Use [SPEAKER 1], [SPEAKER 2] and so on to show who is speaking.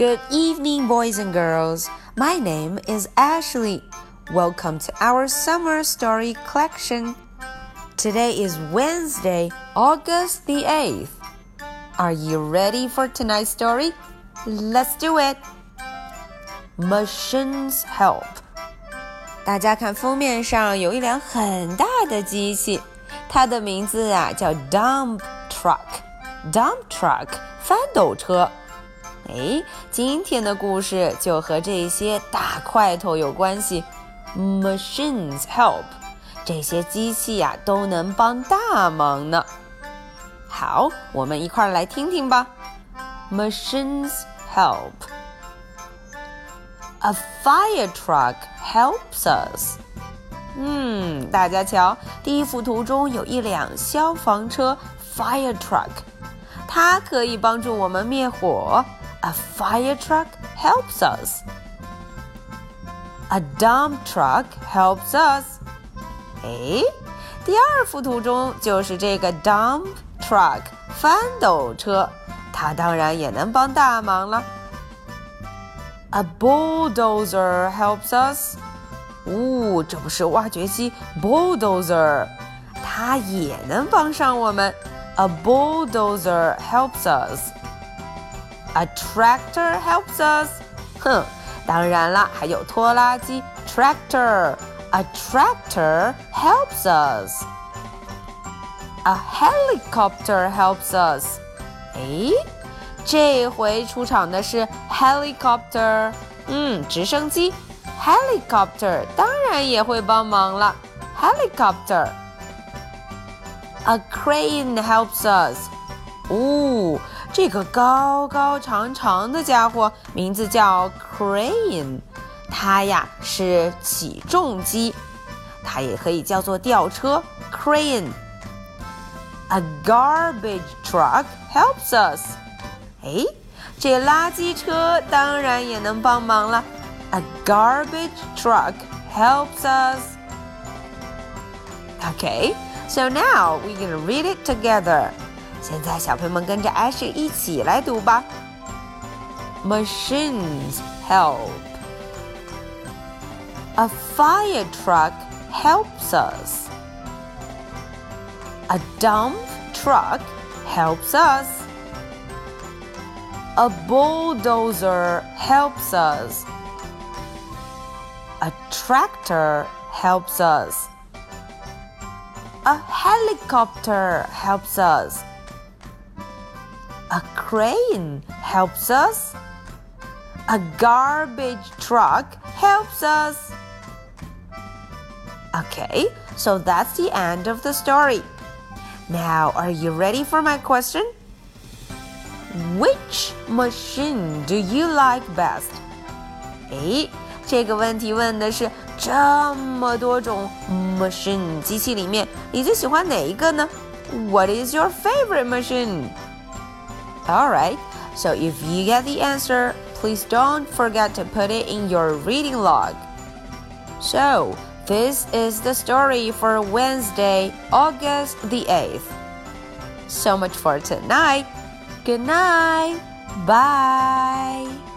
[SPEAKER 1] Good evening, boys and girls. My name is Ashley. Welcome to our summer story collection. Today is Wednesday, August the 8th. Are you ready for tonight's story? Let's do it. Machines help. 大家看封面上有一辆很大的机器，它的名字啊叫 dump truck。dump truck 翻斗车。 哎，今天的故事就和这些大块头有关系。Machines help，这些机器呀都能帮大忙呢。好，我们一块儿来听听吧。Machines help. A fire truck helps us. 嗯，大家瞧，第一幅图中有一辆消防车 fire truck，它可以帮助我们灭火。A fire truck helps us. A dump truck helps us. 哎，第二幅图中就是这个 dump truck 翻斗车，它当然也能帮大忙了。A bulldozer helps us. 哦，这不是挖掘机 bulldozer，它也能帮上我们。A bulldozer helps us. A tractor helps us. 哼，当然啦，还有拖拉机 tractor. A tractor helps us. A helicopter helps us. 诶，这回出场的是 helicopter，嗯，直升机 helicopter 当然也会帮忙了 helicopter。A crane helps us. 哦。 这个高高长长的家伙名字叫 crane，它呀是起重机，它也可以叫做吊车 crane。A garbage truck helps us。哎，这垃圾车当然也能帮忙了。A garbage truck helps us. Okay, so now we're gonna read it together. 现在，小朋友们跟着 Ashley 一起来读吧。Machines help. A fire truck helps us. A dump truck helps us. A bulldozer helps us. A tractor helps us. A helicopter helps us. A crane helps us. A garbage truck helps us. Okay, so that's the end of the story. Now, are you ready for my question? Which machine do you like best? 诶，这个问题问的是这么多种 machine 机器里面，你最喜欢哪一个呢？What is your favorite machine? Alright, so if you get the answer, please don't forget to put it in your reading log. So, this is the story for Wednesday, August the 8th. So much for tonight. Good night. Bye.